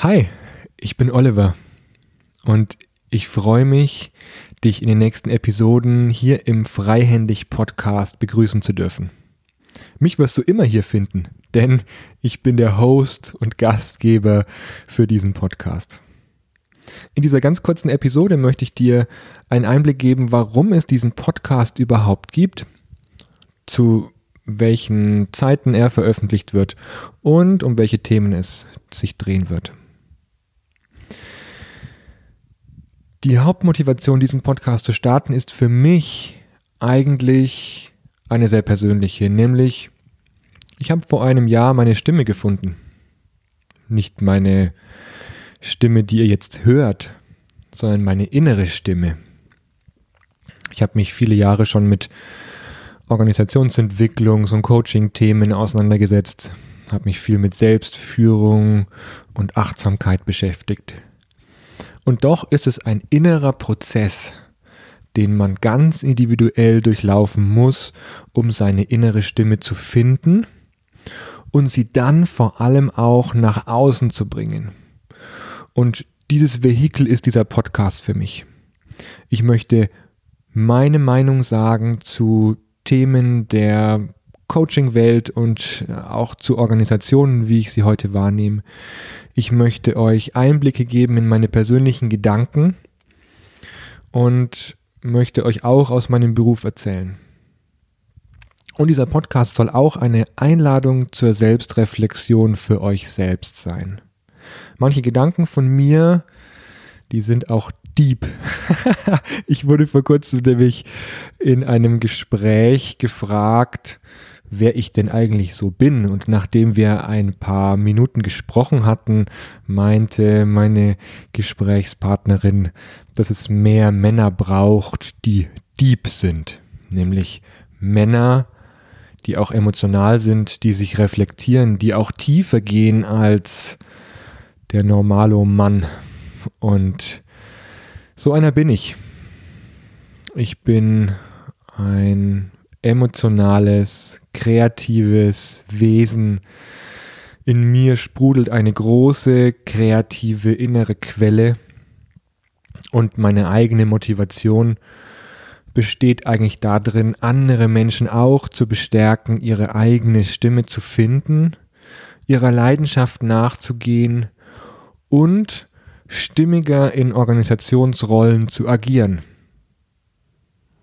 Hi, ich bin Oliver und ich freue mich, dich in den nächsten Episoden hier im Freihändig Podcast begrüßen zu dürfen. Mich wirst du immer hier finden, denn ich bin der Host und Gastgeber für diesen Podcast. In dieser ganz kurzen Episode möchte ich dir einen Einblick geben, warum es diesen Podcast überhaupt gibt, zu welchen Zeiten er veröffentlicht wird und um welche Themen es sich drehen wird. Die Hauptmotivation, diesen Podcast zu starten, ist für mich eigentlich eine sehr persönliche, nämlich ich habe vor einem Jahr meine Stimme gefunden. Nicht meine Stimme, die ihr jetzt hört, sondern meine innere Stimme. Ich habe mich viele Jahre schon mit Organisationsentwicklungs- und Coaching-Themen auseinandergesetzt, habe mich viel mit Selbstführung und Achtsamkeit beschäftigt. Und doch ist es ein innerer Prozess, den man ganz individuell durchlaufen muss, um seine innere Stimme zu finden und sie dann vor allem auch nach außen zu bringen. Und dieses Vehikel ist dieser Podcast für mich. Ich möchte meine Meinung sagen zu Themen der Coaching-Welt und auch zu Organisationen, wie ich sie heute wahrnehme. Ich möchte euch Einblicke geben in meine persönlichen Gedanken und möchte euch auch aus meinem Beruf erzählen. Und dieser Podcast soll auch eine Einladung zur Selbstreflexion für euch selbst sein. Manche Gedanken von mir, die sind auch deep. ich wurde vor kurzem nämlich in einem Gespräch gefragt, wer ich denn eigentlich so bin. Und nachdem wir ein paar Minuten gesprochen hatten, meinte meine Gesprächspartnerin, dass es mehr Männer braucht, die deep sind. Nämlich Männer, die auch emotional sind, die sich reflektieren, die auch tiefer gehen als der normale Mann. Und so einer bin ich. Ich bin ein emotionales, kreatives Wesen. In mir sprudelt eine große, kreative innere Quelle und meine eigene Motivation besteht eigentlich darin, andere Menschen auch zu bestärken, ihre eigene Stimme zu finden, ihrer Leidenschaft nachzugehen und stimmiger in Organisationsrollen zu agieren.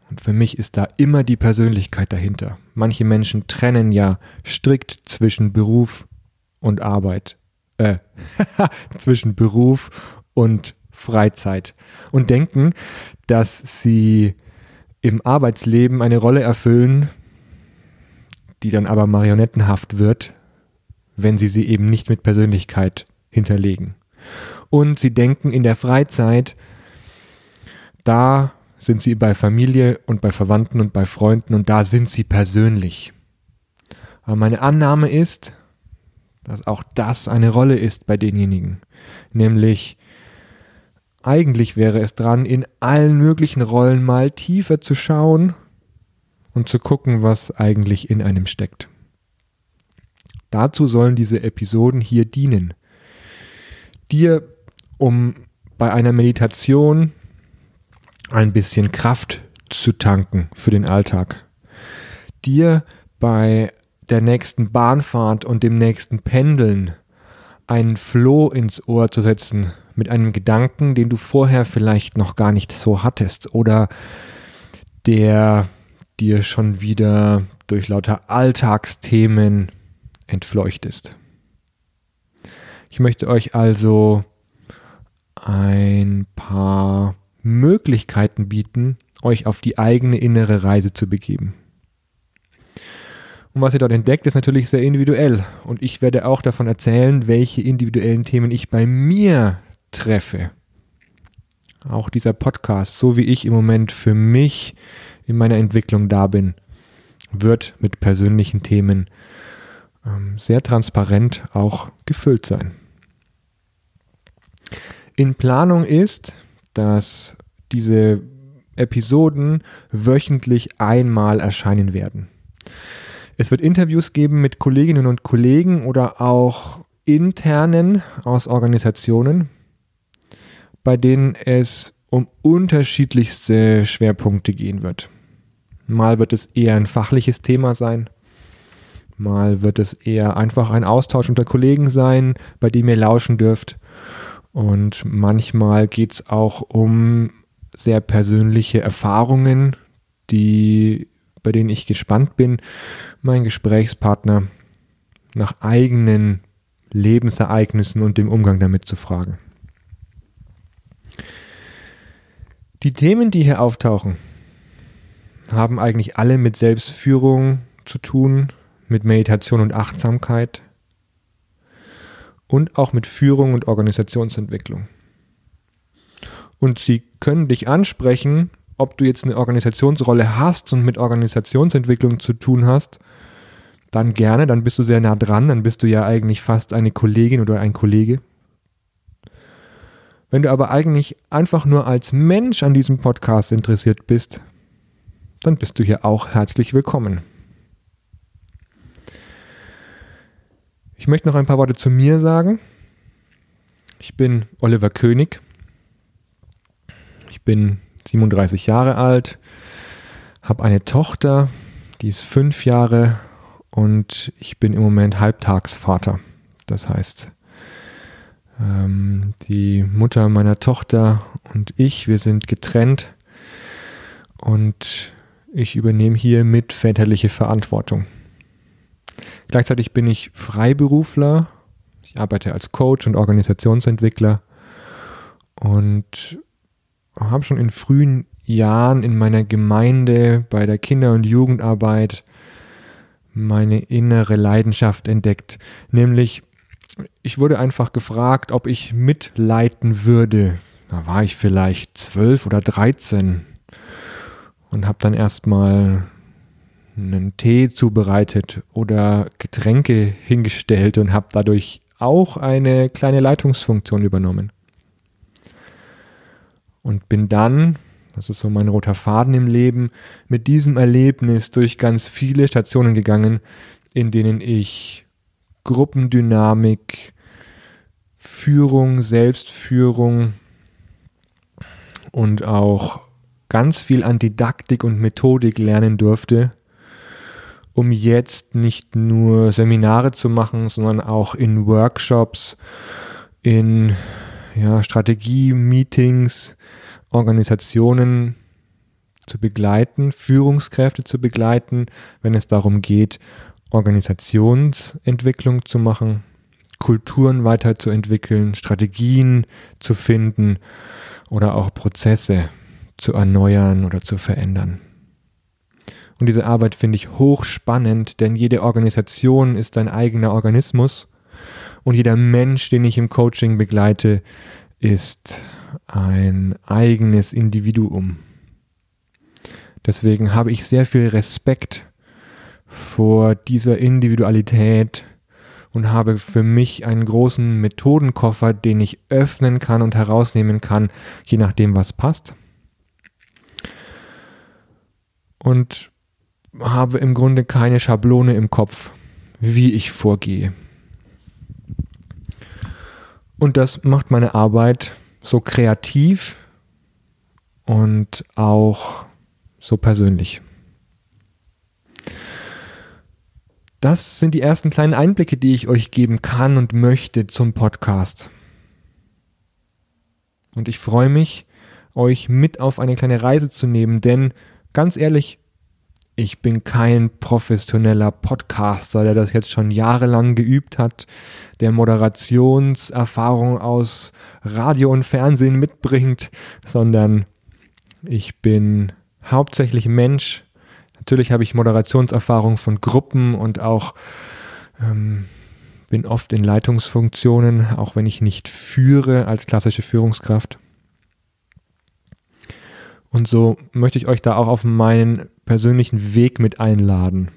Und für mich ist da immer die Persönlichkeit dahinter. Manche Menschen trennen ja strikt zwischen Beruf und Arbeit. Äh, zwischen Beruf und Freizeit. Und denken, dass sie im Arbeitsleben eine Rolle erfüllen, die dann aber marionettenhaft wird, wenn sie sie eben nicht mit Persönlichkeit hinterlegen. Und sie denken in der Freizeit, da sind sie bei Familie und bei Verwandten und bei Freunden und da sind sie persönlich. Aber meine Annahme ist, dass auch das eine Rolle ist bei denjenigen. Nämlich, eigentlich wäre es dran, in allen möglichen Rollen mal tiefer zu schauen und zu gucken, was eigentlich in einem steckt. Dazu sollen diese Episoden hier dienen. Dir, um bei einer Meditation ein bisschen Kraft zu tanken für den Alltag. Dir bei der nächsten Bahnfahrt und dem nächsten Pendeln einen Floh ins Ohr zu setzen mit einem Gedanken, den du vorher vielleicht noch gar nicht so hattest oder der dir schon wieder durch lauter Alltagsthemen entfleuchtest. Ich möchte euch also ein paar Möglichkeiten bieten, euch auf die eigene innere Reise zu begeben. Und was ihr dort entdeckt, ist natürlich sehr individuell. Und ich werde auch davon erzählen, welche individuellen Themen ich bei mir treffe. Auch dieser Podcast, so wie ich im Moment für mich in meiner Entwicklung da bin, wird mit persönlichen Themen ähm, sehr transparent auch gefüllt sein. In Planung ist, dass diese Episoden wöchentlich einmal erscheinen werden. Es wird Interviews geben mit Kolleginnen und Kollegen oder auch internen aus Organisationen, bei denen es um unterschiedlichste Schwerpunkte gehen wird. Mal wird es eher ein fachliches Thema sein, mal wird es eher einfach ein Austausch unter Kollegen sein, bei dem ihr lauschen dürft. Und manchmal geht es auch um sehr persönliche Erfahrungen, die, bei denen ich gespannt bin, meinen Gesprächspartner nach eigenen Lebensereignissen und dem Umgang damit zu fragen. Die Themen, die hier auftauchen, haben eigentlich alle mit Selbstführung zu tun, mit Meditation und Achtsamkeit und auch mit Führung und Organisationsentwicklung. Und sie können dich ansprechen, ob du jetzt eine Organisationsrolle hast und mit Organisationsentwicklung zu tun hast, dann gerne, dann bist du sehr nah dran, dann bist du ja eigentlich fast eine Kollegin oder ein Kollege. Wenn du aber eigentlich einfach nur als Mensch an diesem Podcast interessiert bist, dann bist du hier auch herzlich willkommen. Ich möchte noch ein paar Worte zu mir sagen. Ich bin Oliver König. Ich bin 37 Jahre alt, habe eine Tochter, die ist fünf Jahre und ich bin im Moment Halbtagsvater. Das heißt, ähm, die Mutter meiner Tochter und ich, wir sind getrennt und ich übernehme hier mit väterliche Verantwortung. Gleichzeitig bin ich Freiberufler. Ich arbeite als Coach und Organisationsentwickler und habe schon in frühen Jahren in meiner Gemeinde bei der Kinder- und Jugendarbeit meine innere Leidenschaft entdeckt. Nämlich, ich wurde einfach gefragt, ob ich mitleiten würde. Da war ich vielleicht zwölf oder dreizehn und habe dann erstmal einen Tee zubereitet oder Getränke hingestellt und habe dadurch auch eine kleine Leitungsfunktion übernommen. Und bin dann, das ist so mein roter Faden im Leben, mit diesem Erlebnis durch ganz viele Stationen gegangen, in denen ich Gruppendynamik, Führung, Selbstführung und auch ganz viel an Didaktik und Methodik lernen durfte um jetzt nicht nur Seminare zu machen, sondern auch in Workshops, in ja, Strategie-Meetings, Organisationen zu begleiten, Führungskräfte zu begleiten, wenn es darum geht, Organisationsentwicklung zu machen, Kulturen weiterzuentwickeln, Strategien zu finden oder auch Prozesse zu erneuern oder zu verändern. Und diese Arbeit finde ich hochspannend, denn jede Organisation ist ein eigener Organismus und jeder Mensch, den ich im Coaching begleite, ist ein eigenes Individuum. Deswegen habe ich sehr viel Respekt vor dieser Individualität und habe für mich einen großen Methodenkoffer, den ich öffnen kann und herausnehmen kann, je nachdem, was passt. Und habe im Grunde keine Schablone im Kopf, wie ich vorgehe. Und das macht meine Arbeit so kreativ und auch so persönlich. Das sind die ersten kleinen Einblicke, die ich euch geben kann und möchte zum Podcast. Und ich freue mich, euch mit auf eine kleine Reise zu nehmen, denn ganz ehrlich, ich bin kein professioneller Podcaster, der das jetzt schon jahrelang geübt hat, der Moderationserfahrung aus Radio und Fernsehen mitbringt, sondern ich bin hauptsächlich Mensch. Natürlich habe ich Moderationserfahrung von Gruppen und auch ähm, bin oft in Leitungsfunktionen, auch wenn ich nicht führe als klassische Führungskraft. Und so möchte ich euch da auch auf meinen persönlichen Weg mit einladen.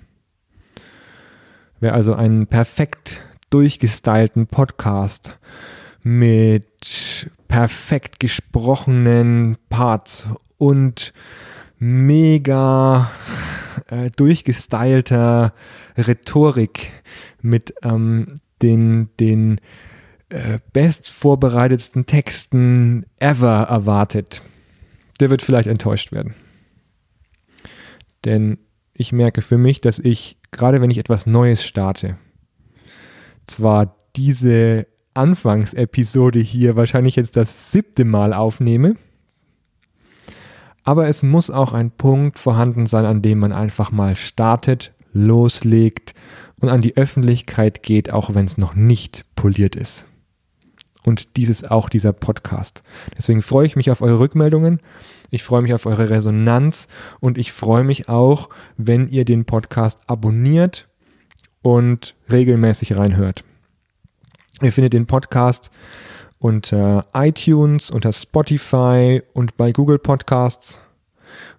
Wer also einen perfekt durchgestylten Podcast mit perfekt gesprochenen Parts und mega äh, durchgestylter Rhetorik mit ähm, den, den äh, best vorbereitetsten Texten ever erwartet, der wird vielleicht enttäuscht werden. Denn ich merke für mich, dass ich, gerade wenn ich etwas Neues starte, zwar diese Anfangsepisode hier wahrscheinlich jetzt das siebte Mal aufnehme, aber es muss auch ein Punkt vorhanden sein, an dem man einfach mal startet, loslegt und an die Öffentlichkeit geht, auch wenn es noch nicht poliert ist. Und dies ist auch dieser Podcast. Deswegen freue ich mich auf eure Rückmeldungen. Ich freue mich auf eure Resonanz und ich freue mich auch, wenn ihr den Podcast abonniert und regelmäßig reinhört. Ihr findet den Podcast unter iTunes, unter Spotify und bei Google Podcasts.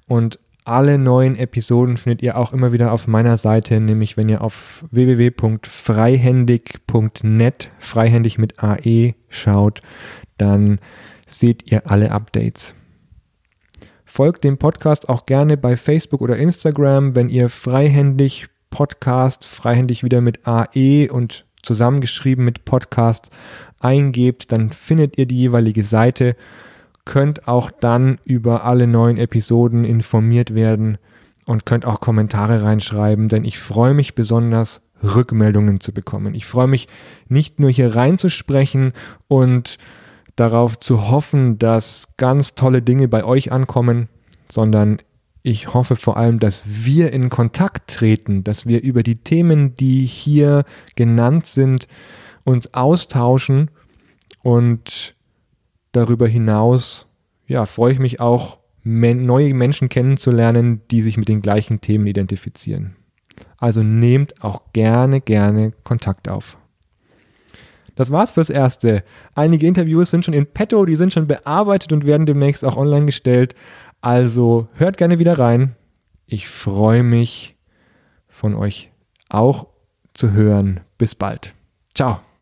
Und alle neuen Episoden findet ihr auch immer wieder auf meiner Seite, nämlich wenn ihr auf www.freihändig.net, freihändig mit AE schaut, dann seht ihr alle Updates. Folgt dem Podcast auch gerne bei Facebook oder Instagram, wenn ihr freihändig Podcast, freihändig wieder mit AE und zusammengeschrieben mit Podcast eingebt, dann findet ihr die jeweilige Seite könnt auch dann über alle neuen Episoden informiert werden und könnt auch Kommentare reinschreiben, denn ich freue mich besonders, Rückmeldungen zu bekommen. Ich freue mich nicht nur hier reinzusprechen und darauf zu hoffen, dass ganz tolle Dinge bei euch ankommen, sondern ich hoffe vor allem, dass wir in Kontakt treten, dass wir über die Themen, die hier genannt sind, uns austauschen und darüber hinaus ja, freue ich mich auch, neue Menschen kennenzulernen, die sich mit den gleichen Themen identifizieren. Also nehmt auch gerne, gerne Kontakt auf. Das war's fürs Erste. Einige Interviews sind schon in petto, die sind schon bearbeitet und werden demnächst auch online gestellt. Also hört gerne wieder rein. Ich freue mich von euch auch zu hören. Bis bald. Ciao.